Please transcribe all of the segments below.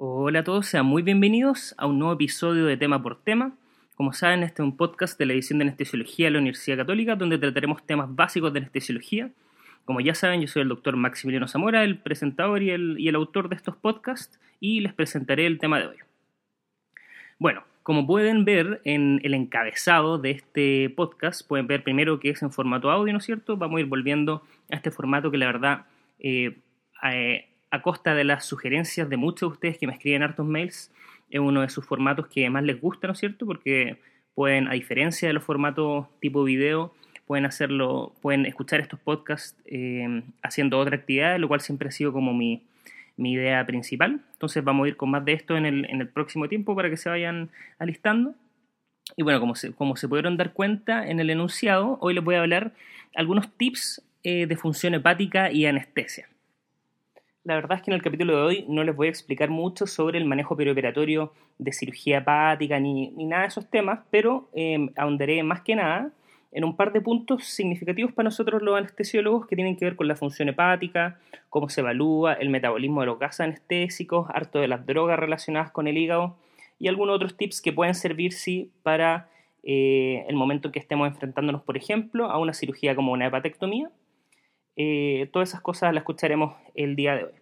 Hola a todos, sean muy bienvenidos a un nuevo episodio de Tema por Tema. Como saben, este es un podcast de la edición de Anestesiología de la Universidad Católica, donde trataremos temas básicos de anestesiología. Como ya saben, yo soy el doctor Maximiliano Zamora, el presentador y el, y el autor de estos podcasts, y les presentaré el tema de hoy. Bueno, como pueden ver en el encabezado de este podcast, pueden ver primero que es en formato audio, ¿no es cierto? Vamos a ir volviendo a este formato que la verdad, eh, eh, a costa de las sugerencias de muchos de ustedes que me escriben hartos mails, es uno de sus formatos que más les gusta, ¿no es cierto? Porque pueden, a diferencia de los formatos tipo video, pueden hacerlo, pueden escuchar estos podcasts eh, haciendo otra actividad, lo cual siempre ha sido como mi, mi idea principal. Entonces vamos a ir con más de esto en el, en el próximo tiempo para que se vayan alistando. Y bueno, como se, como se pudieron dar cuenta en el enunciado, hoy les voy a hablar algunos tips eh, de función hepática y anestesia. La verdad es que en el capítulo de hoy no les voy a explicar mucho sobre el manejo perioperatorio de cirugía hepática ni, ni nada de esos temas, pero eh, ahondaré más que nada en un par de puntos significativos para nosotros los anestesiólogos que tienen que ver con la función hepática, cómo se evalúa el metabolismo de los gases anestésicos, harto de las drogas relacionadas con el hígado y algunos otros tips que pueden servir para eh, el momento en que estemos enfrentándonos, por ejemplo, a una cirugía como una hepatectomía. Eh, todas esas cosas las escucharemos el día de hoy.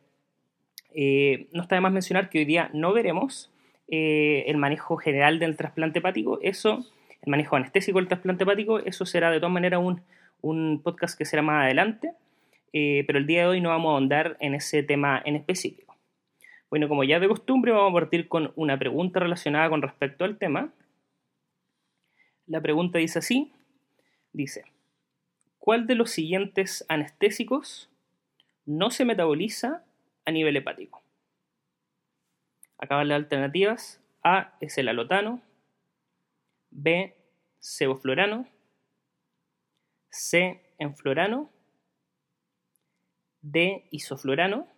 Eh, no está de más mencionar que hoy día no veremos el manejo general del trasplante hepático. Eso el manejo anestésico del trasplante hepático, eso será de todas maneras un, podcast que será más adelante, eh, pero el día de hoy no vamos a ahondar en ese tema en específico. Bueno, como ya de costumbre, vamos a partir con una pregunta relacionada con respecto al tema. La pregunta dice así, dice, ¿cuál de los siguientes anestésicos no se metaboliza a nivel hepático? Acá van las alternativas. A es el alotano, B, ceboflorano, C, enflorano, D, isoflorano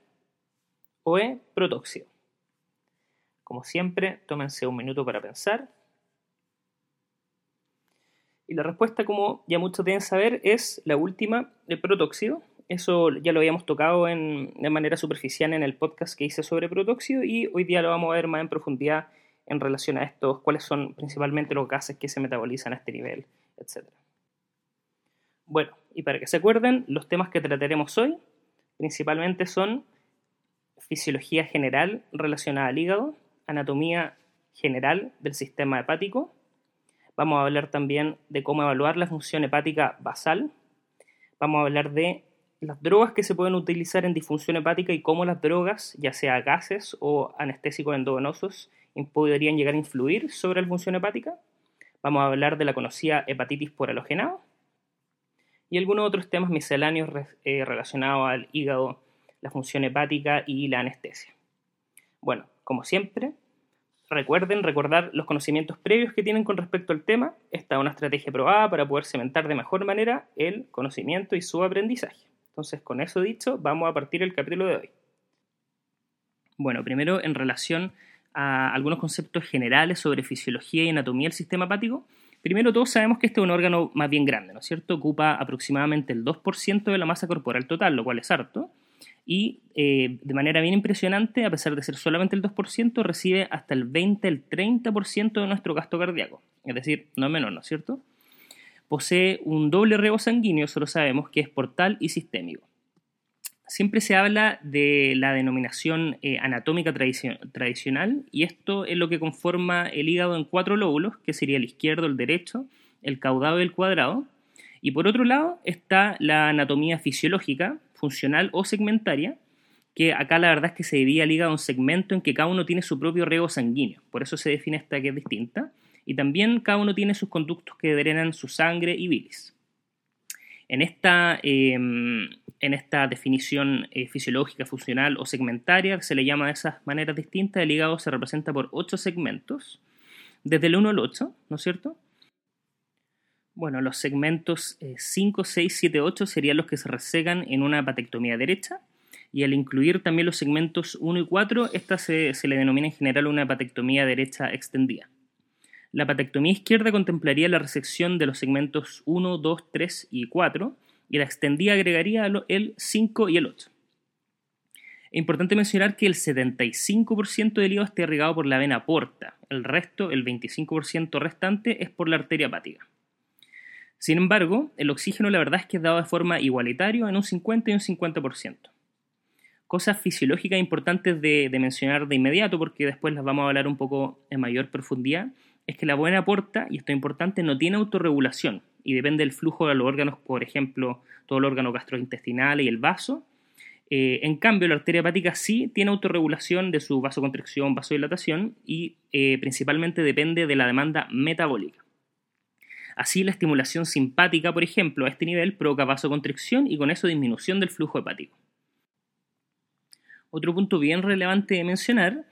o E, protóxido. Como siempre, tómense un minuto para pensar. Y la respuesta, como ya muchos deben saber, es la última, el protóxido. Eso ya lo habíamos tocado en, de manera superficial en el podcast que hice sobre protóxido y hoy día lo vamos a ver más en profundidad en relación a estos, cuáles son principalmente los gases que se metabolizan a este nivel, etc. Bueno, y para que se acuerden, los temas que trataremos hoy principalmente son fisiología general relacionada al hígado, anatomía general del sistema hepático, vamos a hablar también de cómo evaluar la función hepática basal, vamos a hablar de las drogas que se pueden utilizar en disfunción hepática y cómo las drogas, ya sea gases o anestésicos endovenosos, podrían llegar a influir sobre la función hepática. Vamos a hablar de la conocida hepatitis por halogenado y algunos otros temas misceláneos eh, relacionados al hígado, la función hepática y la anestesia. Bueno, como siempre, recuerden recordar los conocimientos previos que tienen con respecto al tema. Esta es una estrategia probada para poder cementar de mejor manera el conocimiento y su aprendizaje. Entonces, con eso dicho, vamos a partir el capítulo de hoy. Bueno, primero en relación a algunos conceptos generales sobre fisiología y anatomía del sistema hepático, primero todos sabemos que este es un órgano más bien grande, ¿no es cierto? Ocupa aproximadamente el 2% de la masa corporal total, lo cual es harto, y eh, de manera bien impresionante, a pesar de ser solamente el 2%, recibe hasta el 20, el 30% de nuestro gasto cardíaco, es decir, no menos, ¿no es cierto? Posee un doble rebo sanguíneo, eso lo sabemos, que es portal y sistémico siempre se habla de la denominación eh, anatómica tradicional y esto es lo que conforma el hígado en cuatro lóbulos, que sería el izquierdo, el derecho, el caudado y el cuadrado. Y por otro lado está la anatomía fisiológica, funcional o segmentaria, que acá la verdad es que se divide el hígado en segmento en que cada uno tiene su propio rego sanguíneo, por eso se define esta que es distinta, y también cada uno tiene sus conductos que drenan su sangre y bilis. En esta, em, en esta definición eh, fisiológica, funcional o segmentaria, se le llama de esas maneras distintas, el hígado se representa por ocho segmentos, desde el 1 al 8, ¿no es cierto? Bueno, los segmentos 5, 6, 7, 8 serían los que se resegan en una hepatectomía derecha, y al incluir también los segmentos 1 y 4, esta se, se le denomina en general una hepatectomía derecha extendida. La patectomía izquierda contemplaría la resección de los segmentos 1, 2, 3 y 4 y la extendida agregaría el 5 y el 8. Es importante mencionar que el 75% del hígado está irrigado por la vena porta, el resto, el 25% restante, es por la arteria hepática. Sin embargo, el oxígeno la verdad es que es dado de forma igualitaria en un 50 y un 50%. Cosas fisiológicas importantes de, mencionar de inmediato, porque después las vamos a hablar un poco en mayor profundidad, es que la buena porta, y esto es importante, no tiene autorregulación y depende del flujo de los órganos, por ejemplo, todo el órgano gastrointestinal y el vaso, eh, en cambio, la arteria hepática sí tiene autorregulación de su vasoconstricción, vasodilatación y eh, principalmente depende de la demanda metabólica. Así, la estimulación simpática, por ejemplo, a este nivel provoca vasoconstricción y con eso disminución del flujo hepático. Otro punto bien relevante de mencionar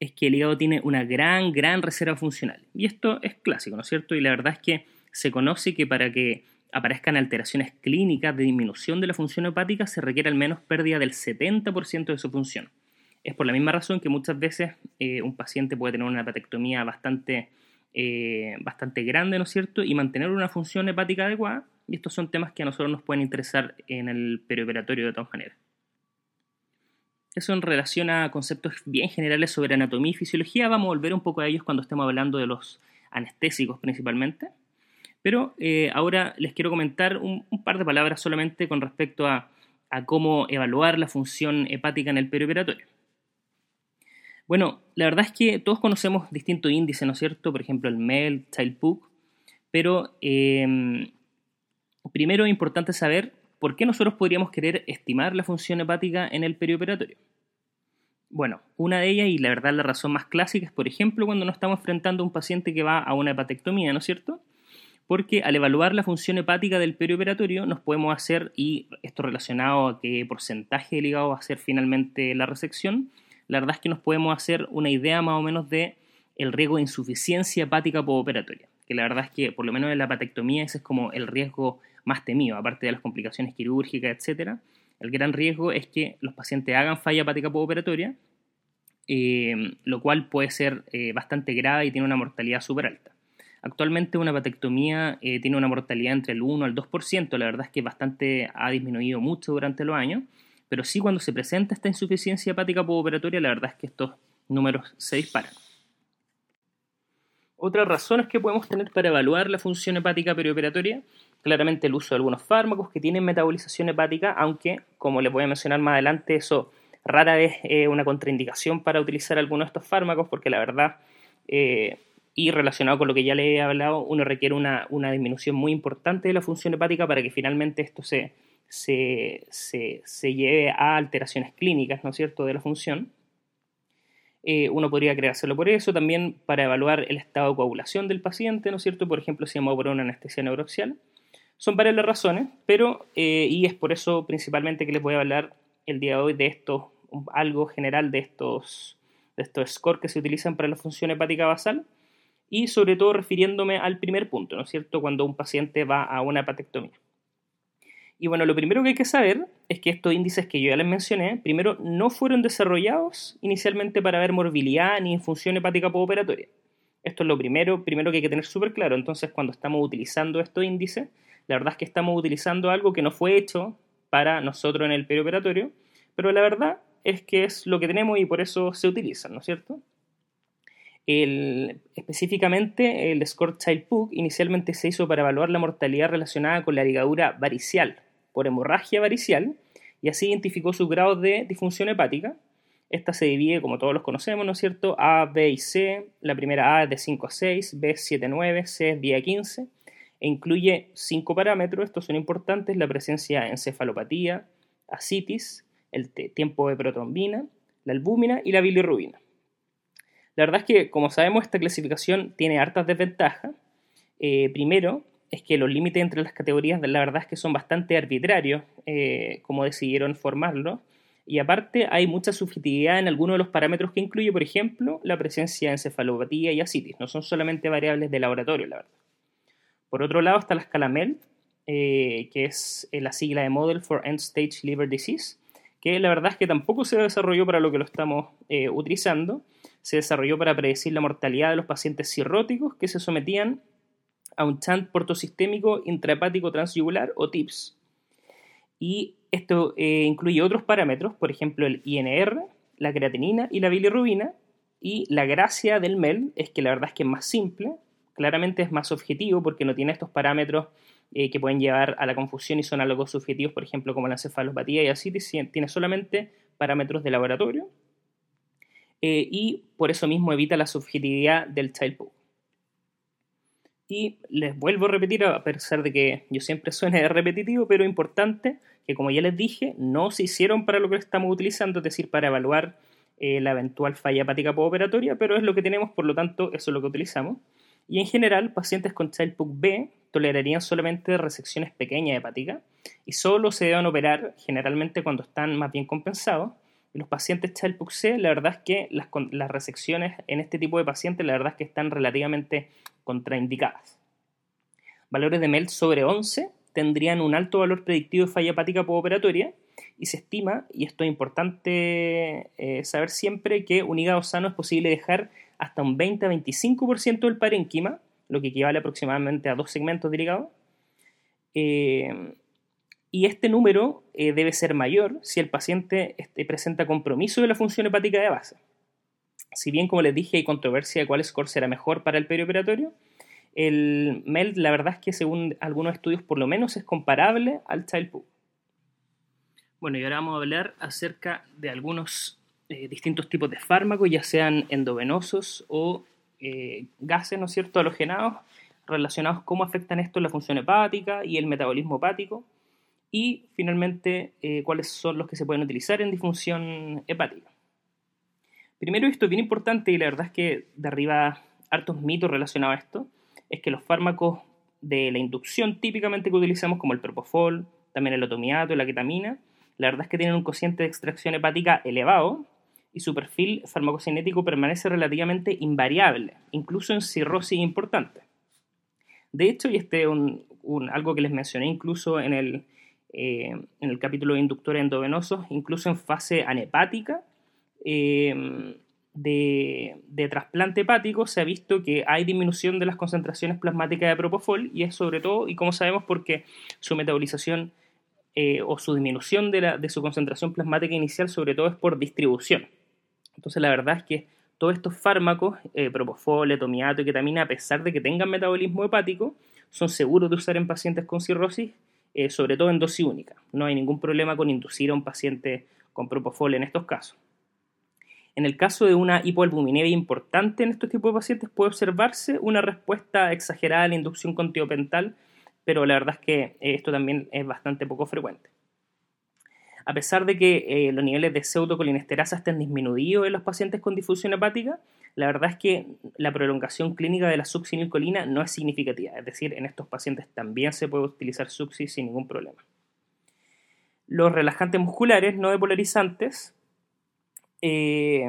es que el hígado tiene una gran, gran reserva funcional. Y esto es clásico, ¿no es cierto? Y la verdad es que se conoce que para que aparezcan alteraciones clínicas de disminución de la función hepática, se requiere al menos pérdida del 70% de su función. Es por la misma razón que muchas veces eh, un paciente puede tener una hepatectomía bastante, eh, bastante grande, ¿no es cierto? Y mantener una función hepática adecuada. Y estos son temas que a nosotros nos pueden interesar en el perioperatorio de todas maneras. Eso en relación a conceptos bien generales sobre anatomía y fisiología, vamos a volver un poco a ellos cuando estemos hablando de los anestésicos principalmente. Pero eh, ahora les quiero comentar un, par de palabras solamente con respecto a, cómo evaluar la función hepática en el perioperatorio. Bueno, la verdad es que todos conocemos distintos índices, ¿no es cierto? Por ejemplo, el MEL, Child-Pugh, pero em, primero es importante saber por qué nosotros podríamos querer estimar la función hepática en el perioperatorio. Bueno, una de ellas, y la verdad la razón más clásica, es por ejemplo cuando nos estamos enfrentando a un paciente que va a una hepatectomía, ¿no es cierto? porque al evaluar la función hepática del perioperatorio nos podemos hacer, y esto relacionado a qué porcentaje del hígado va a ser finalmente la resección, la verdad es que nos podemos hacer una idea más o menos de el riesgo de insuficiencia hepática postoperatoria, que la verdad es que por lo menos en la hepatectomía ese es como el riesgo más temido, aparte de las complicaciones quirúrgicas, etc. El gran riesgo es que los pacientes hagan falla hepática postoperatoria, eh, lo cual puede ser eh, bastante grave y tiene una mortalidad súper alta. Actualmente una hepatectomía eh, tiene una mortalidad entre el 1 al 2%, la verdad es que bastante ha disminuido mucho durante los años, pero sí cuando se presenta esta insuficiencia hepática postoperatoria, la verdad es que estos números se disparan. Otras razones que podemos tener para evaluar la función hepática perioperatoria, claramente el uso de algunos fármacos que tienen metabolización hepática, aunque, como les voy a mencionar más adelante, eso rara vez es una contraindicación para utilizar alguno de estos fármacos, porque la verdad eh, y relacionado con lo que ya le he hablado, uno requiere una, disminución muy importante de la función hepática para que finalmente esto se, se, lleve a alteraciones clínicas, ¿no es cierto?, de la función. Eh, uno podría creárselo por eso, también para evaluar el estado de coagulación del paciente, ¿no es cierto?, por ejemplo, si vamos a poner una anestesia neuroxial. Son varias las razones, pero, eh, y es por eso principalmente que les voy a hablar el día de hoy de esto, algo general de estos, de estos scores que se utilizan para la función hepática basal y sobre todo refiriéndome al primer punto, ¿no es cierto?, cuando un paciente va a una hepatectomía. Y bueno, lo primero que hay que saber es que estos índices que yo ya les mencioné, primero, no fueron desarrollados inicialmente para ver morbilidad ni función hepática postoperatoria. Esto es lo primero, primero que hay que tener súper claro. Entonces, cuando estamos utilizando estos índices, la verdad es que estamos utilizando algo que no fue hecho para nosotros en el perioperatorio, pero la verdad es que es lo que tenemos y por eso se utilizan, ¿no es cierto? específicamente, el Score Child Pug inicialmente se hizo para evaluar la mortalidad relacionada con la ligadura varicial por hemorragia varicial y así identificó su grado de disfunción hepática. Esta se divide, como todos los conocemos, ¿no es cierto? A, B y C. La primera A es de 5 a 6, B es 7 a 9, C es 10 a 15 e incluye cinco parámetros, estos son importantes, la presencia de encefalopatía, ascitis, el tiempo de protrombina, la albúmina y la bilirrubina. La verdad es que, como sabemos, esta clasificación tiene hartas desventajas. Eh, primero, es que los límites entre las categorías, la verdad es que son bastante arbitrarios, eh, como decidieron formarlo. Y aparte, hay mucha subjetividad en algunos de los parámetros que incluye, por ejemplo, la presencia de encefalopatía y ascitis. No son solamente variables de laboratorio, la verdad. Por otro lado, está la escala MEL, eh, que es la sigla de Model for End Stage Liver Disease, que la verdad es que tampoco se desarrolló para lo que lo estamos utilizando se desarrolló para predecir la mortalidad de los pacientes cirróticos que se sometían a un chant portosistémico intrahepático transyugular o TIPS. Y esto eh, incluye otros parámetros, por ejemplo el INR, la creatinina y la bilirrubina. Y la gracia del MEL es que la verdad es que es más simple, claramente es más objetivo porque no tiene estos parámetros eh, que pueden llevar a la confusión y son algo subjetivos, por ejemplo, como la encefalopatía y así, tiene solamente parámetros de laboratorio eh, y por eso mismo evita la subjetividad del child Y les vuelvo a repetir, a pesar de que yo siempre suene repetitivo, pero importante, que como ya les dije, no se hicieron para lo que estamos utilizando, es decir, para evaluar eh, la eventual falla hepática postoperatoria, pero es lo que tenemos, por lo tanto, eso es lo que utilizamos. Y en general, pacientes con Child-Pugh B tolerarían solamente resecciones pequeñas hepáticas y solo se deben operar generalmente cuando están más bien compensados. Los pacientes Child-Pugh la verdad es que las, resecciones en este tipo de pacientes, la verdad es que están relativamente contraindicadas. Valores de MELT sobre 11 tendrían un alto valor predictivo de falla hepática postoperatoria y se estima, y esto es importante eh, saber siempre, que un hígado sano es posible dejar hasta un 20-25% del parénquima, lo que equivale aproximadamente a dos segmentos del hígado. Eh, y este número eh, debe ser mayor si el paciente este, presenta compromiso de la función hepática de base. Si bien, como les dije, hay controversia de cuál score será mejor para el perioperatorio, el MELD, la verdad es que según algunos estudios, por lo menos es comparable al Child-Pugh. Bueno, y ahora vamos a hablar acerca de algunos eh, distintos tipos de fármacos, ya sean endovenosos o eh, gases, ¿no es cierto?, halogenados, relacionados cómo afectan esto la función hepática y el metabolismo hepático. Y finalmente, eh, cuáles son los que se pueden utilizar en disfunción hepática. Primero, esto es bien importante y la verdad es que derriba hartos mitos relacionados a esto es que los fármacos de la inducción típicamente que utilizamos como el propofol, también el otomiato la ketamina, la verdad es que tienen un cociente de extracción hepática elevado y su perfil farmacocinético permanece relativamente invariable, incluso en cirrosis importante. De hecho, y este es algo que les mencioné incluso en el, eh, en el capítulo de inductores endovenosos, incluso en fase anhepática, eh, de, trasplante hepático se ha visto que hay disminución de las concentraciones plasmáticas de propofol y es sobre todo, y como sabemos, porque su metabolización eh, o su disminución de, su concentración plasmática inicial sobre todo es por distribución. Entonces la verdad es que todos estos fármacos, propofol, etomiato y ketamina, a pesar de que tengan metabolismo hepático, son seguros de usar en pacientes con cirrosis, eh, sobre todo en dosis única. No hay ningún problema con inducir a un paciente con propofol en estos casos. En el caso de una hipoalbuminemia importante en estos tipos de pacientes puede observarse una respuesta exagerada a la inducción con tiopental, pero la verdad es que eh, esto también es bastante poco frecuente. A pesar de que eh, los niveles de pseudocolinesterasa estén disminuidos en los pacientes con difusión hepática, la verdad es que la prolongación clínica de la succinilcolina no es significativa, es decir, en estos pacientes también se puede utilizar succi sin ningún problema. Los relajantes musculares no depolarizantes eh,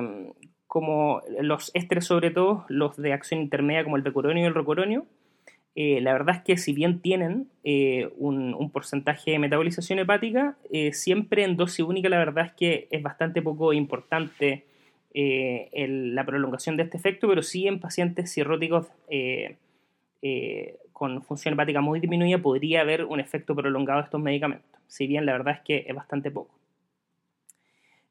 como los ésteres sobre todo, los de acción intermedia como el becuronio y el rocuronio, eh, la verdad es que si bien tienen eh, un, porcentaje de metabolización hepática, siempre en dosis única la verdad es que es bastante poco importante la prolongación de este efecto, pero sí en pacientes cirróticos con función hepática muy disminuida podría haber un efecto prolongado de estos medicamentos, si bien la verdad es que es bastante poco.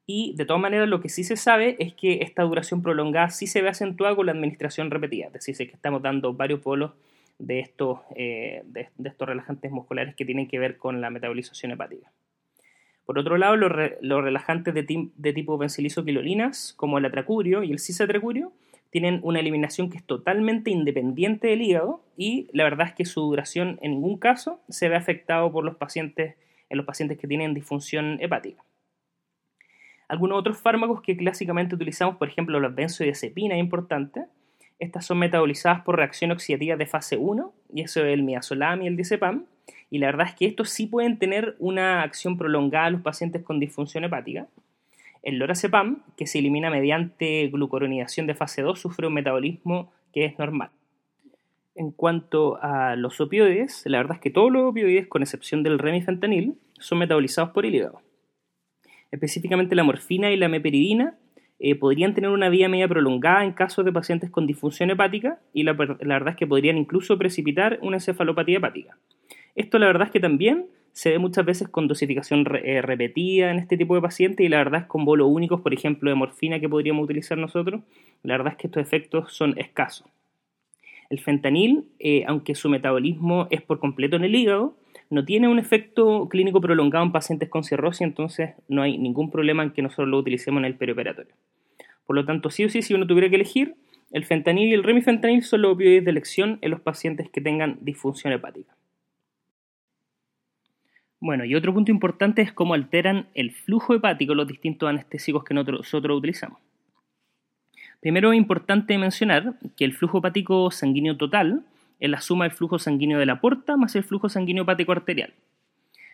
Y de todas maneras, lo que sí se sabe es que esta duración prolongada sí se ve acentuada con la administración repetida. Es decir, que estamos dando varios polos de estos, eh, de, estos relajantes musculares que tienen que ver con la metabolización hepática. Por otro lado, los, relajantes de, tipo benzilizoquilolinas, como el atracurio y el cisatracurio, tienen una eliminación que es totalmente independiente del hígado y la verdad es que su duración en ningún caso se ve afectado por los pacientes, en los pacientes que tienen disfunción hepática. Algunos otros fármacos que clásicamente utilizamos, por ejemplo, las benzodiazepinas, es importante. Estas son metabolizadas por reacción oxidativa de fase 1, y eso es el miazolam y el diazepam. Y la verdad es que estos sí pueden tener una acción prolongada en los pacientes con disfunción hepática. El lorazepam, que se elimina mediante glucoronidación de fase 2, sufre un metabolismo que es normal. En cuanto a los opioides, la verdad es que todos los opioides, con excepción del remifentanil, son metabolizados por el hígado específicamente la morfina y la meperidina, eh, podrían tener una vía media prolongada en casos de pacientes con disfunción hepática y la, verdad es que podrían incluso precipitar una encefalopatía hepática. Esto la verdad es que también se ve muchas veces con dosificación eh, repetida en este tipo de pacientes y la verdad es con bolos únicos, por ejemplo, de morfina que podríamos utilizar nosotros, la verdad es que estos efectos son escasos. El fentanil, eh, aunque su metabolismo es por completo en el hígado, no tiene un efecto clínico prolongado en pacientes con cirrosis, entonces no hay ningún problema en que nosotros lo utilicemos en el perioperatorio. Por lo tanto, sí o sí, si uno tuviera que elegir, el fentanil y el remifentanil son los opioides de elección en los pacientes que tengan disfunción hepática. Bueno, y otro punto importante es cómo alteran el flujo hepático los distintos anestésicos que nosotros utilizamos. Primero es importante mencionar que el flujo hepático sanguíneo total es la suma del flujo sanguíneo de la porta más el flujo sanguíneo hepático arterial.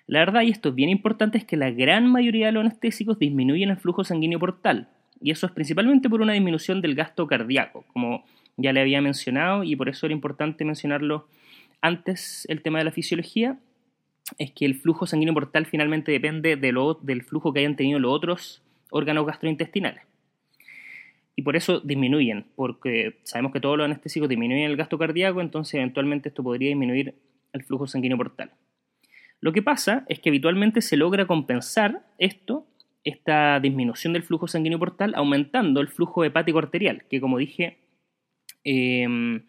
La verdad, y esto es bien importante, es que la gran mayoría de los anestésicos disminuyen el flujo sanguíneo portal, y eso es principalmente por una disminución del gasto cardíaco, como ya le había mencionado, y por eso era importante mencionarlo antes el tema de la fisiología, es que el flujo sanguíneo portal finalmente depende del flujo que hayan tenido los otros órganos gastrointestinales. Y por eso disminuyen, porque sabemos que todos los anestésicos disminuyen el gasto cardíaco, entonces eventualmente esto podría disminuir el flujo sanguíneo portal. Lo que pasa es que habitualmente se logra compensar esto, esta disminución del flujo sanguíneo portal, aumentando el flujo hepático arterial, que como dije, em,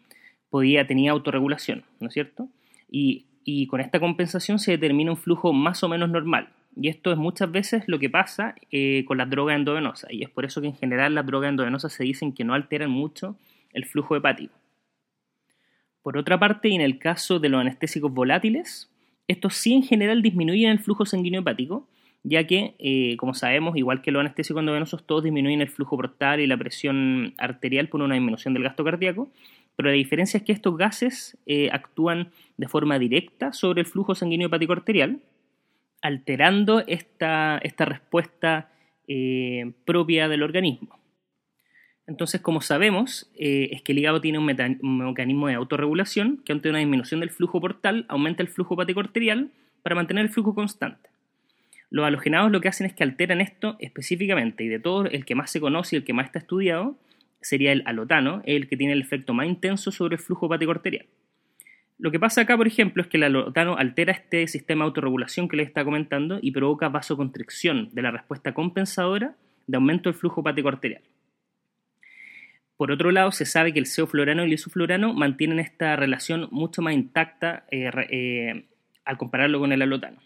podía, tenía autorregulación, ¿no es cierto? Y y con esta compensación se determina un flujo más o menos normal. Y esto es muchas veces lo que pasa eh, con las drogas endovenosas. Y es por eso que en general las drogas endovenosas se dicen que no alteran mucho el flujo hepático. Por otra parte, en el caso de los anestésicos volátiles, estos sí en general disminuyen el flujo sanguíneo hepático, ya que, eh, como sabemos, igual que los anestésicos endovenosos, todos disminuyen el flujo portal y la presión arterial por una disminución del gasto cardíaco, pero la diferencia es que estos gases eh, actúan de forma directa sobre el flujo sanguíneo hepático arterial, alterando esta, esta respuesta eh, propia del organismo. Entonces, como sabemos, eh, es que el hígado tiene un, mecanismo de autorregulación que ante una disminución del flujo portal aumenta el flujo hepático arterial para mantener el flujo constante. Los halogenados lo que hacen es que alteran esto específicamente y de todo el que más se conoce y el que más está estudiado sería el alotano, el que tiene el efecto más intenso sobre el flujo hepático. Lo que pasa acá, por ejemplo, es que el alotano altera este sistema de autorregulación que les está comentando y provoca vasoconstricción de la respuesta compensadora de aumento del flujo hepático arterial. Por otro lado, se sabe que el ceoflorano y el isoflorano mantienen esta relación mucho más intacta eh, eh, al compararlo con el alotano.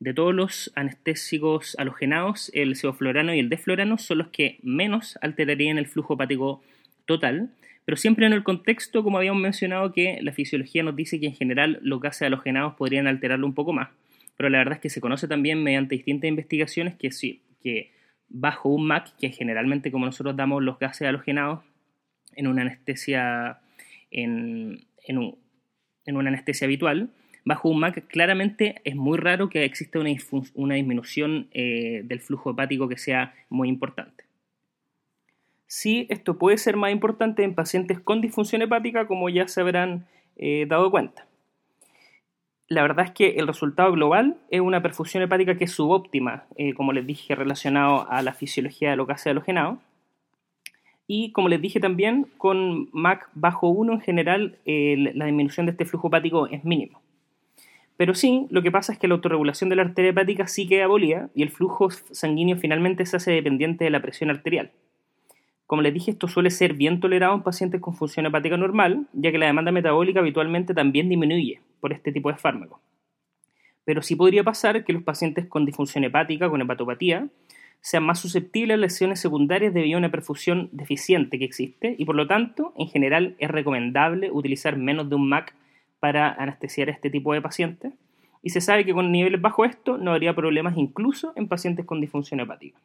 De todos los anestésicos halogenados, el sevoflorano y el deflorano son los que menos alterarían el flujo hepático total, pero siempre en el contexto, como habíamos mencionado, que la fisiología nos dice que en general los gases halogenados podrían alterarlo un poco más. Pero la verdad es que se conoce también mediante distintas investigaciones que sí, que bajo un MAC, que generalmente como nosotros damos los gases halogenados en una anestesia en, en una anestesia habitual, bajo un MAC claramente es muy raro que exista una, disminución eh, del flujo hepático que sea muy importante. Sí, esto puede ser más importante en pacientes con disfunción hepática, como ya se habrán eh, dado cuenta. La verdad es que el resultado global es una perfusión hepática que es subóptima, eh, como les dije, relacionado a la fisiología de los gases halogenados. Y como les dije también, con MAC bajo 1 en general la disminución de este flujo hepático es mínimo. Pero sí, lo que pasa es que la autorregulación de la arteria hepática sí queda abolida y el flujo sanguíneo finalmente se hace dependiente de la presión arterial. Como les dije, esto suele ser bien tolerado en pacientes con función hepática normal, ya que la demanda metabólica habitualmente también disminuye por este tipo de fármacos. Pero sí podría pasar que los pacientes con disfunción hepática, con hepatopatía, sean más susceptibles a lesiones secundarias debido a una perfusión deficiente que existe y por lo tanto, en general, es recomendable utilizar menos de un MAC para anestesiar este tipo de pacientes y se sabe que con niveles bajo esto no habría problemas incluso en pacientes con disfunción hepática.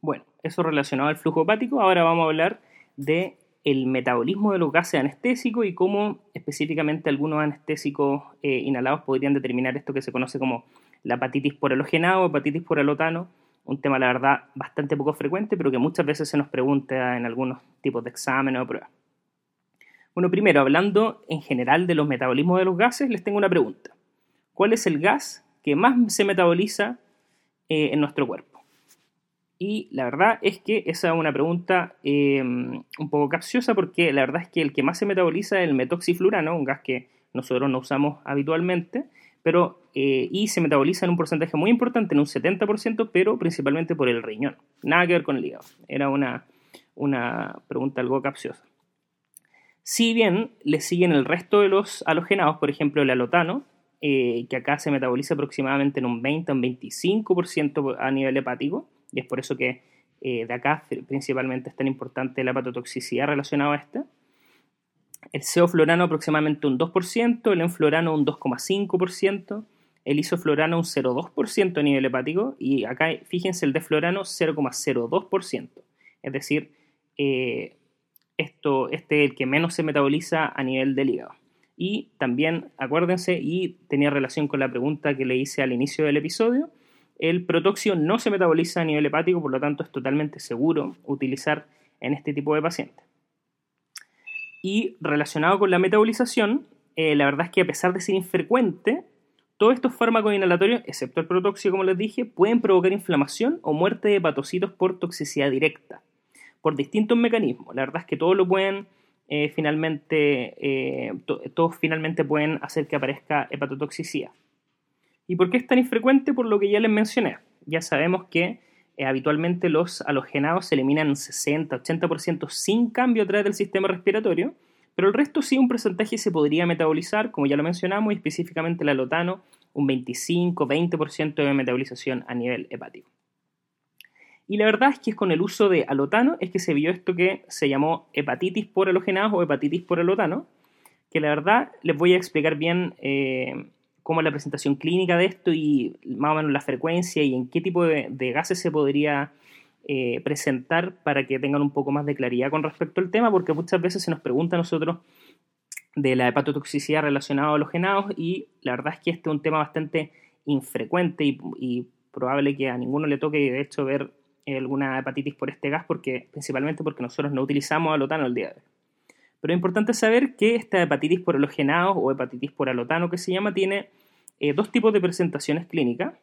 Bueno, eso relacionado al flujo hepático, ahora vamos a hablar de el metabolismo de los gases anestésicos y cómo específicamente algunos anestésicos eh, inhalados podrían determinar esto que se conoce como la hepatitis por halogenado o hepatitis por halotano, un tema la verdad bastante poco frecuente, pero que muchas veces se nos pregunta en algunos tipos de exámenes o pruebas. Bueno, primero, hablando en general de los metabolismos de los gases, les tengo una pregunta. ¿Cuál es el gas que más se metaboliza eh, en nuestro cuerpo? Y la verdad es que esa es una pregunta em, un poco capciosa porque la verdad es que el que más se metaboliza es el metoxiflurano, un gas que nosotros no usamos habitualmente, pero, eh, y se metaboliza en un porcentaje muy importante, en un 70%, pero principalmente por el riñón. Nada que ver con el hígado. Era una, una pregunta algo capciosa. Si bien le siguen el resto de los halogenados, por ejemplo el alotano, eh, que acá se metaboliza aproximadamente en un 20 o un 25% a nivel hepático, y es por eso que eh, de acá principalmente es tan importante la hepatotoxicidad relacionada a este. El ceoflorano aproximadamente un 2%, el enflorano un 2,5%, el isoflorano un 0,2% a nivel hepático y acá fíjense el deflorano 0,02%. Es decir, eh, esto, este es el que menos se metaboliza a nivel del hígado. Y también, acuérdense, y tenía relación con la pregunta que le hice al inicio del episodio, el protóxido no se metaboliza a nivel hepático, por lo tanto es totalmente seguro utilizar en este tipo de pacientes. Y relacionado con la metabolización, eh, la verdad es que a pesar de ser infrecuente, todos estos fármacos inhalatorios, excepto el protóxido como les dije, pueden provocar inflamación o muerte de hepatocitos por toxicidad directa por distintos mecanismos. La verdad es que todos lo pueden eh, finalmente, eh, todos finalmente pueden hacer que aparezca hepatotoxicidad. ¿Y por qué es tan infrecuente? Por lo que ya les mencioné. Ya sabemos que eh, habitualmente los halogenados se eliminan un 60-80% sin cambio a través del sistema respiratorio, pero el resto sí un porcentaje se podría metabolizar, como ya lo mencionamos, y específicamente el alotano, un 25-20% de metabolización a nivel hepático. Y la verdad es que es con el uso de alotano es que se vio esto que se llamó hepatitis por halogenados o hepatitis por alotano, que la verdad les voy a explicar bien eh, cómo es la presentación clínica de esto y más o menos la frecuencia y en qué tipo de, gases se podría eh, presentar para que tengan un poco más de claridad con respecto al tema, porque muchas veces se nos pregunta a nosotros de la hepatotoxicidad relacionada a halogenados y la verdad es que este es un tema bastante infrecuente y, y probable que a ninguno le toque de hecho ver alguna hepatitis por este gas, porque, principalmente porque nosotros no utilizamos alotano el día de hoy. Pero es importante saber que esta hepatitis por halogenados o hepatitis por alotano que se llama tiene eh, dos tipos de presentaciones clínicas.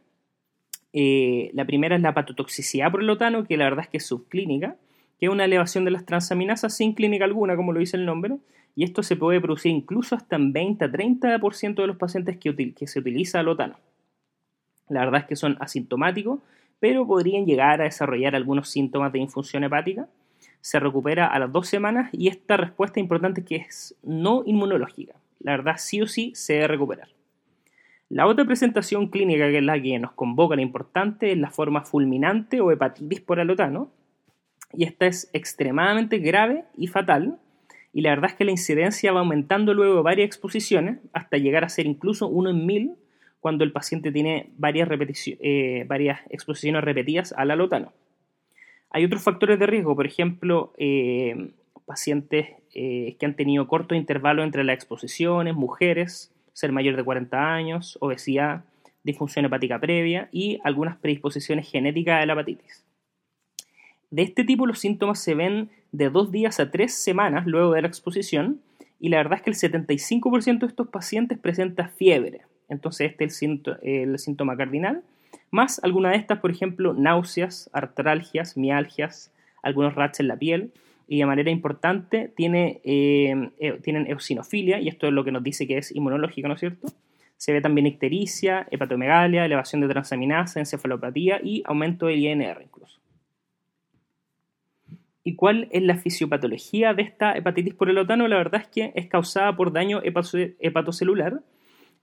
Eh, la primera es la hepatotoxicidad por alotano, que la verdad es que es subclínica, que es una elevación de las transaminasas sin clínica alguna, como lo dice el nombre, y esto se puede producir incluso hasta en 20-30% de los pacientes que se utiliza alotano. La verdad es que son asintomáticos pero podrían llegar a desarrollar algunos síntomas de infunción hepática. Se recupera a las dos semanas y esta respuesta importante que es no inmunológica. La verdad, sí o sí se debe recuperar. La otra presentación clínica que es la que nos convoca la importante es la forma fulminante o hepatitis por alotano. Y esta es extremadamente grave y fatal. Y la verdad es que la incidencia va aumentando luego de varias exposiciones hasta llegar a ser incluso uno en mil cuando el paciente tiene varias, eh, exposiciones repetidas al alotano. Hay otros factores de riesgo, por ejemplo, eh, pacientes eh, que han tenido corto intervalo entre las exposiciones, mujeres, ser mayor de 40 años, obesidad, disfunción hepática previa y algunas predisposiciones genéticas de la hepatitis. De este tipo los síntomas se ven de dos días a tres semanas luego de la exposición y la verdad es que el 75% de estos pacientes presenta fiebre, entonces este es el, síntoma cardinal, más alguna de estas, por ejemplo, náuseas, artralgias, mialgias, algunos rachas en la piel, y de manera importante tiene, eh, tienen eosinofilia, y esto es lo que nos dice que es inmunológico, ¿no es cierto? Se ve también ictericia, hepatomegalia, elevación de transaminasa, encefalopatía y aumento del INR incluso. ¿Y cuál es la fisiopatología de esta hepatitis por el otano? La verdad es que es causada por daño hepatocelular,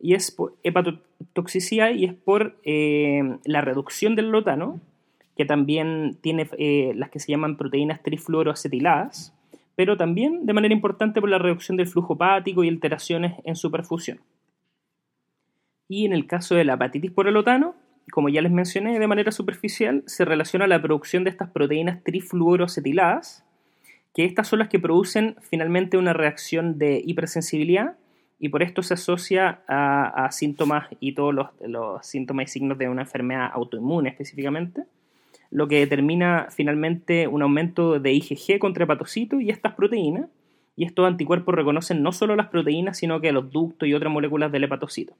y es por hepatotoxicidad y es por eh, la reducción del lotano, que también tiene eh, las que se llaman proteínas trifluoroacetiladas, pero también de manera importante por la reducción del flujo hepático y alteraciones en su perfusión. Y en el caso de la hepatitis por el lotano, como ya les mencioné de manera superficial, se relaciona la producción de estas proteínas trifluoroacetiladas, que estas son las que producen finalmente una reacción de hipersensibilidad y por esto se asocia a, síntomas y todos los, síntomas y signos de una enfermedad autoinmune específicamente, lo que determina finalmente un aumento de IgG contra hepatocitos y estas proteínas, y estos anticuerpos reconocen no solo las proteínas, sino que los ductos y otras moléculas del hepatocito.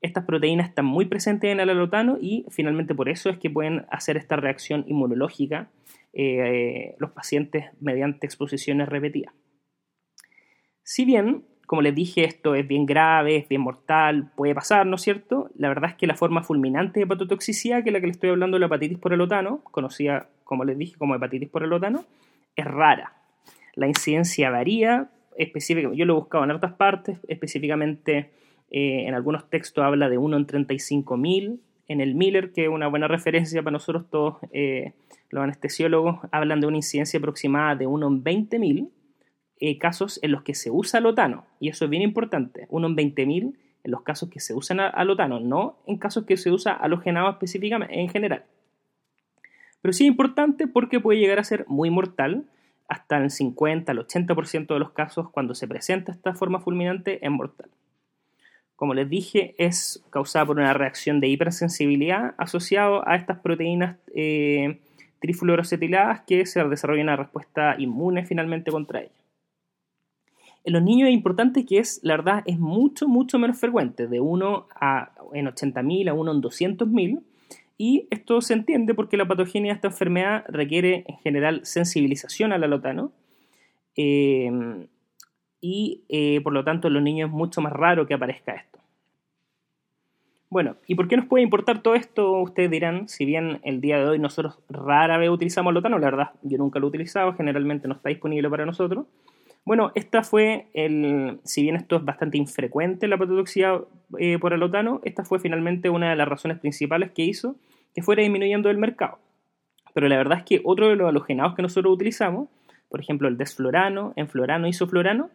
Estas proteínas están muy presentes en el alotano y finalmente por eso es que pueden hacer esta reacción inmunológica eh, los pacientes mediante exposiciones repetidas. Si bien como les dije, esto es bien grave, es bien mortal, puede pasar, ¿no es cierto? La verdad es que la forma fulminante de hepatotoxicidad, que es la que le estoy hablando, la hepatitis por el otano, conocida, como les dije, como hepatitis por el otano, es rara. La incidencia varía, específicamente, yo lo he buscado en otras partes, específicamente eh, en algunos textos habla de 1 en 35.000, en el Miller, que es una buena referencia para nosotros todos, eh, los anestesiólogos hablan de una incidencia aproximada de 1 en 20.000 eh, casos en los que se usa lotano. Y eso es bien importante, 1 en 20.000 en los casos que se usan alotano, no en casos que se usa halogenado específicamente en general. Pero sí es importante porque puede llegar a ser muy mortal, hasta el 50 al 80% de los casos cuando se presenta esta forma fulminante es mortal. Como les dije, es causada por una reacción de hipersensibilidad asociado a estas proteínas eh, trifluorocetiladas que se desarrolla una respuesta inmune finalmente contra ellas. En los niños es importante que es, la verdad, es mucho, mucho menos frecuente, de 1 a, en 80.000 a 1 en 200.000, y esto se entiende porque la patogenia de esta enfermedad requiere en general sensibilización al alotano, eh, y por lo tanto en los niños es mucho más raro que aparezca esto. Bueno, ¿y por qué nos puede importar todo esto? Ustedes dirán, si bien el día de hoy nosotros rara vez utilizamos lotano, la verdad yo nunca lo he utilizado, generalmente no está disponible para nosotros. Bueno, esta fue el, si bien esto es bastante infrecuente la patotoxicidad eh, por alotano, esta fue finalmente una de las razones principales que hizo que fuera disminuyendo el mercado. Pero la verdad es que otro de los halogenados que nosotros utilizamos, por ejemplo el desflorano, enflorano, isoflorano,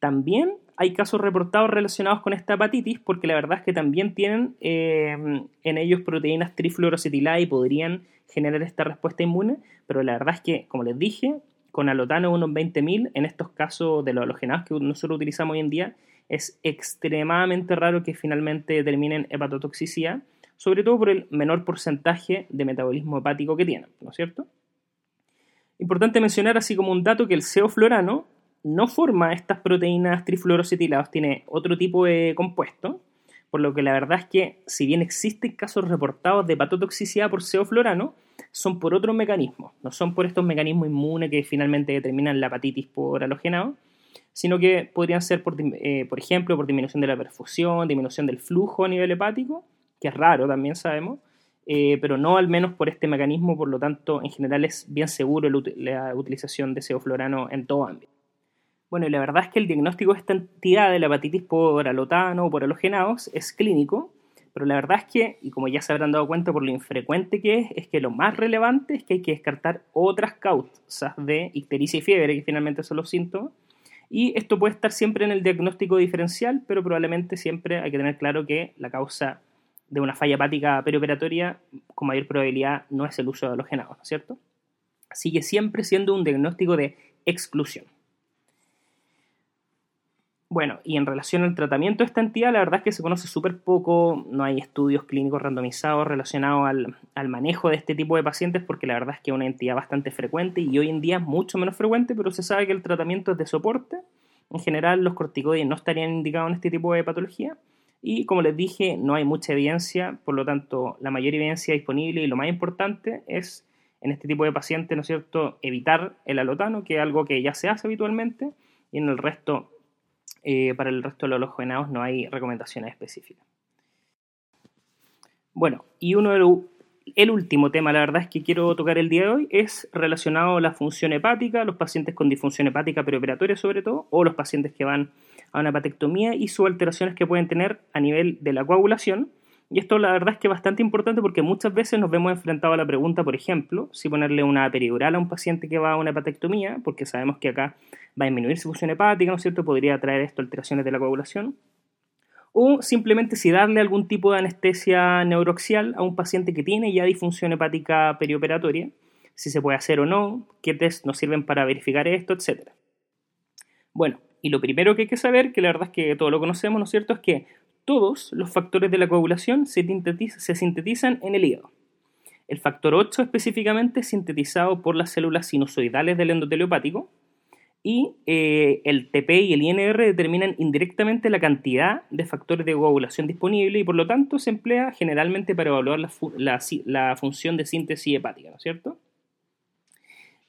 también hay casos reportados relacionados con esta hepatitis porque la verdad es que también tienen eh, en ellos proteínas trifluorocetiladas y podrían generar esta respuesta inmune, pero la verdad es que, como les dije, con alotano unos 20.000, en estos casos de los halogenados que nosotros utilizamos hoy en día, es extremadamente raro que finalmente determinen hepatotoxicidad, sobre todo por el menor porcentaje de metabolismo hepático que tienen, ¿no es cierto? Importante mencionar así como un dato que el ceoflorano no forma estas proteínas trifluorocetiladas, tiene otro tipo de compuesto, por lo que la verdad es que si bien existen casos reportados de hepatotoxicidad por ceoflorano, son por otros mecanismos, no son por estos mecanismos inmunes que finalmente determinan la hepatitis por halogenado, sino que podrían ser, por, eh, por ejemplo, por disminución de la perfusión, disminución del flujo a nivel hepático, que es raro también sabemos, eh, pero no al menos por este mecanismo, por lo tanto, en general es bien seguro la utilización de ceoflorano en todo ámbito. Bueno, y la verdad es que el diagnóstico de esta entidad de la hepatitis por alotano o por halogenados es clínico, pero la verdad es que, y como ya se habrán dado cuenta por lo infrecuente que es, es que lo más relevante es que hay que descartar otras causas de ictericia y fiebre, que finalmente son los síntomas. Y esto puede estar siempre en el diagnóstico diferencial, pero probablemente siempre hay que tener claro que la causa de una falla hepática perioperatoria con mayor probabilidad no es el uso de halogenados, ¿no es cierto? Sigue siempre siendo un diagnóstico de exclusión. Bueno, y en relación al tratamiento de esta entidad, la verdad es que se conoce súper poco, no hay estudios clínicos randomizados relacionados al, manejo de este tipo de pacientes, porque la verdad es que es una entidad bastante frecuente y hoy en día mucho menos frecuente, pero se sabe que el tratamiento es de soporte. En general, los corticoides no estarían indicados en este tipo de patología. Y como les dije, no hay mucha evidencia, por lo tanto, la mayor evidencia disponible y lo más importante es en este tipo de pacientes, ¿no es cierto?, evitar el alotano, que es algo que ya se hace habitualmente, y en el resto eh, para el resto de los halogenados no hay recomendaciones específicas. Bueno, y uno el último tema, la verdad es que quiero tocar el día de hoy, es relacionado a la función hepática, los pacientes con disfunción hepática preoperatoria sobre todo, o los pacientes que van a una hepatectomía y sus alteraciones que pueden tener a nivel de la coagulación y esto la verdad es que es bastante importante porque muchas veces nos vemos enfrentados a la pregunta, por ejemplo, si ponerle una peridural a un paciente que va a una hepatectomía, porque sabemos que acá va a disminuir su función hepática, ¿no es cierto? Podría traer esto alteraciones de la coagulación. O simplemente si darle algún tipo de anestesia neuroxial a un paciente que tiene ya disfunción hepática perioperatoria, si se puede hacer o no, qué test nos sirven para verificar esto, etc. Bueno, y lo primero que hay que saber, que la verdad es que todos lo conocemos, ¿no es cierto?, es que todos los factores de la coagulación se, sintetizan en el hígado. El factor 8 específicamente es sintetizado por las células sinusoidales del endotelio hepático y eh, el TP y el INR determinan indirectamente la cantidad de factores de coagulación disponible y por lo tanto se emplea generalmente para evaluar la, función de síntesis hepática, ¿no es cierto?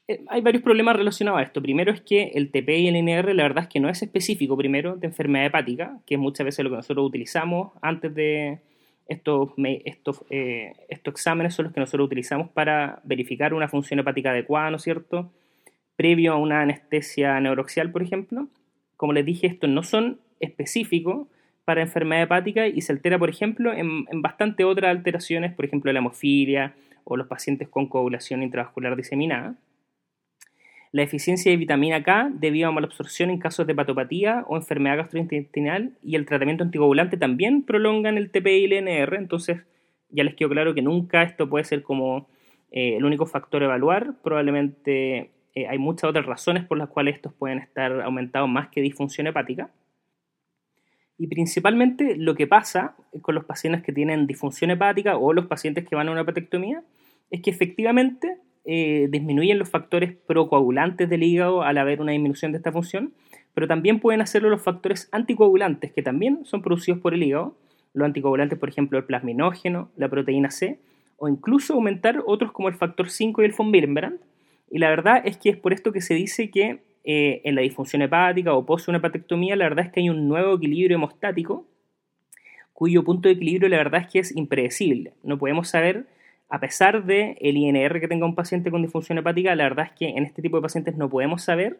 eh, hay varios problemas relacionados a esto. Primero es que el TP y el INR la verdad es que no es específico primero de enfermedad hepática, que es muchas veces lo que nosotros utilizamos antes de estos, estos, eh, estos exámenes son los que nosotros utilizamos para verificar una función hepática adecuada, ¿no es cierto? Previo a una anestesia neuroxial, por ejemplo. Como les dije, estos no son específicos para enfermedad hepática y se altera, por ejemplo, en, bastante otras alteraciones, por ejemplo, la hemofilia o los pacientes con coagulación intravascular diseminada. La deficiencia de vitamina K debido a malabsorción en casos de hepatopatía o enfermedad gastrointestinal y el tratamiento anticoagulante también prolongan el TPI y el NR, entonces ya les quedó claro que nunca esto puede ser como eh, el único factor a evaluar, probablemente eh, hay muchas otras razones por las cuales estos pueden estar aumentados más que disfunción hepática. Y principalmente lo que pasa con los pacientes que tienen disfunción hepática o los pacientes que van a una hepatectomía es que efectivamente eh, disminuyen los factores procoagulantes del hígado al haber una disminución de esta función, pero también pueden hacerlo los factores anticoagulantes que también son producidos por el hígado, los anticoagulantes por ejemplo el plasminógeno, la proteína C, o incluso aumentar otros como el factor 5 y el von Willebrand. Y la verdad es que es por esto que se dice que eh, en la disfunción hepática o post una hepatectomía, la verdad es que hay un nuevo equilibrio hemostático cuyo punto de equilibrio la verdad es que es impredecible. No podemos saber, a pesar del el INR que tenga un paciente con disfunción hepática, la verdad es que en este tipo de pacientes no podemos saber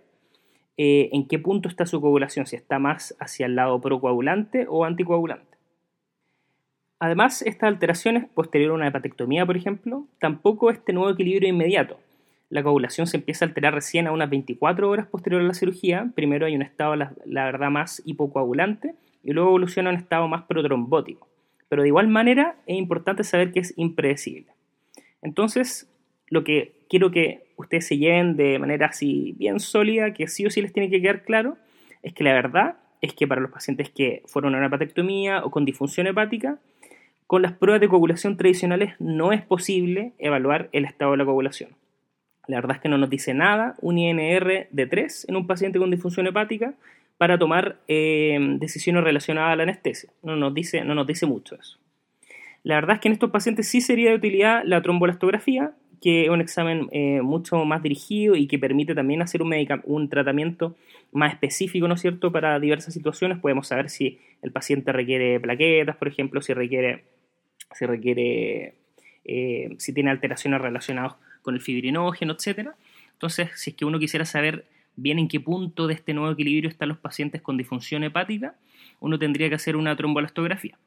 eh, en qué punto está su coagulación, si está más hacia el lado procoagulante o anticoagulante. Además, estas alteraciones posterior a una hepatectomía, por ejemplo, tampoco este nuevo equilibrio inmediato la coagulación se empieza a alterar recién a unas 24 horas posterior a la cirugía. Primero hay un estado, la, verdad, más hipocoagulante y luego evoluciona a un estado más protrombótico. Pero de igual manera es importante saber que es impredecible. Entonces, lo que quiero que ustedes se lleven de manera así bien sólida, que sí o sí les tiene que quedar claro, es que la verdad es que para los pacientes que fueron a una hepatectomía o con disfunción hepática, con las pruebas de coagulación tradicionales no es posible evaluar el estado de la coagulación. La verdad es que no nos dice nada un INR de 3 en un paciente con disfunción hepática para tomar eh, decisiones relacionadas a la anestesia. No nos, dice, no nos dice mucho eso. La verdad es que en estos pacientes sí sería de utilidad la trombolastografía, que es un examen eh, mucho más dirigido y que permite también hacer un, un tratamiento más específico, ¿no es cierto?, para diversas situaciones. Podemos saber si el paciente requiere plaquetas, por ejemplo, si requiere, si requiere, eh, si tiene alteraciones relacionadas con el fibrinógeno, etc. Entonces, si es que uno quisiera saber bien en qué punto de este nuevo equilibrio están los pacientes con disfunción hepática, uno tendría que hacer una trombolastografía.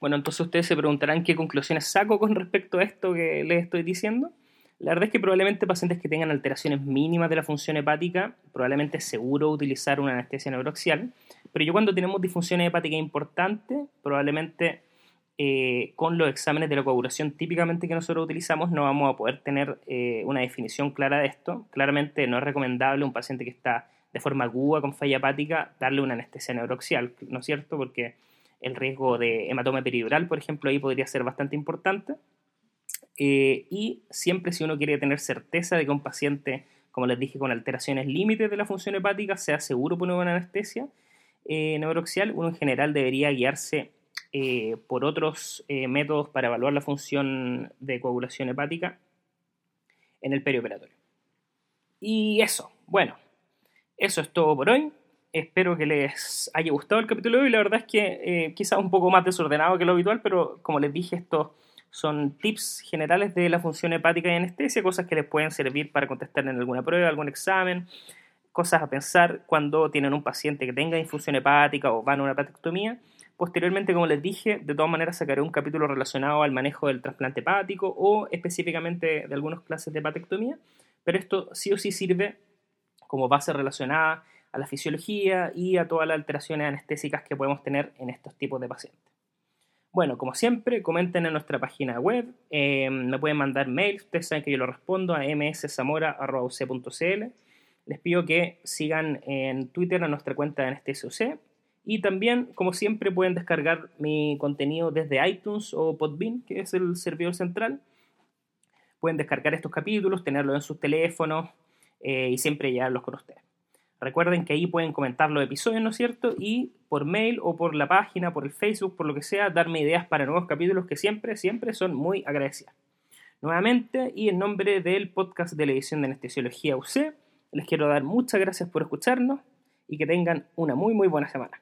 Bueno, entonces ustedes se preguntarán qué conclusiones saco con respecto a esto que les estoy diciendo. La verdad es que probablemente pacientes que tengan alteraciones mínimas de la función hepática, probablemente es seguro utilizar una anestesia neuroaxial, pero yo cuando tenemos disfunción hepática importante, probablemente eh, con los exámenes de la coagulación típicamente que nosotros utilizamos no vamos a poder tener eh, una definición clara de esto. Claramente no es recomendable un paciente que está de forma aguda con falla hepática darle una anestesia neuroxial, ¿no es cierto? Porque el riesgo de hematoma peridural, por ejemplo, ahí podría ser bastante importante. Eh, y siempre si uno quiere tener certeza de que un paciente, como les dije, con alteraciones límites de la función hepática sea seguro poner una anestesia neuroxial, uno en general debería guiarse eh, por otros eh, métodos para evaluar la función de coagulación hepática en el perioperatorio. Y eso, bueno, eso es todo por hoy. Espero que les haya gustado el capítulo de hoy. La verdad es que eh, quizás un poco más desordenado que lo habitual, pero como les dije, estos son tips generales de la función hepática y anestesia, cosas que les pueden servir para contestar en alguna prueba, algún examen, cosas a pensar cuando tienen un paciente que tenga infusión hepática o van a una hepatectomía Posteriormente, como les dije, de todas maneras sacaré un capítulo relacionado al manejo del trasplante hepático o específicamente de algunas clases de hepatectomía, pero esto sí o sí sirve como base relacionada a la fisiología y a todas las alteraciones anestésicas que podemos tener en estos tipos de pacientes. Bueno, como siempre, comenten en nuestra página web, eh, me pueden mandar mail, ustedes saben que yo lo respondo a mszamora.uc.cl. Les pido que sigan en Twitter a nuestra cuenta de anestesia y también, como siempre, pueden descargar mi contenido desde iTunes o Podbean, que es el servidor central. Pueden descargar estos capítulos, tenerlos en sus teléfonos eh, y siempre llevarlos con ustedes. Recuerden que ahí pueden comentar los episodios, ¿no es cierto? Y por mail o por la página, por el Facebook, por lo que sea, darme ideas para nuevos capítulos que siempre, siempre son muy agradecidas. Nuevamente, y en nombre del podcast de la edición de Anestesiología UC, les quiero dar muchas gracias por escucharnos y que tengan una muy muy buena semana.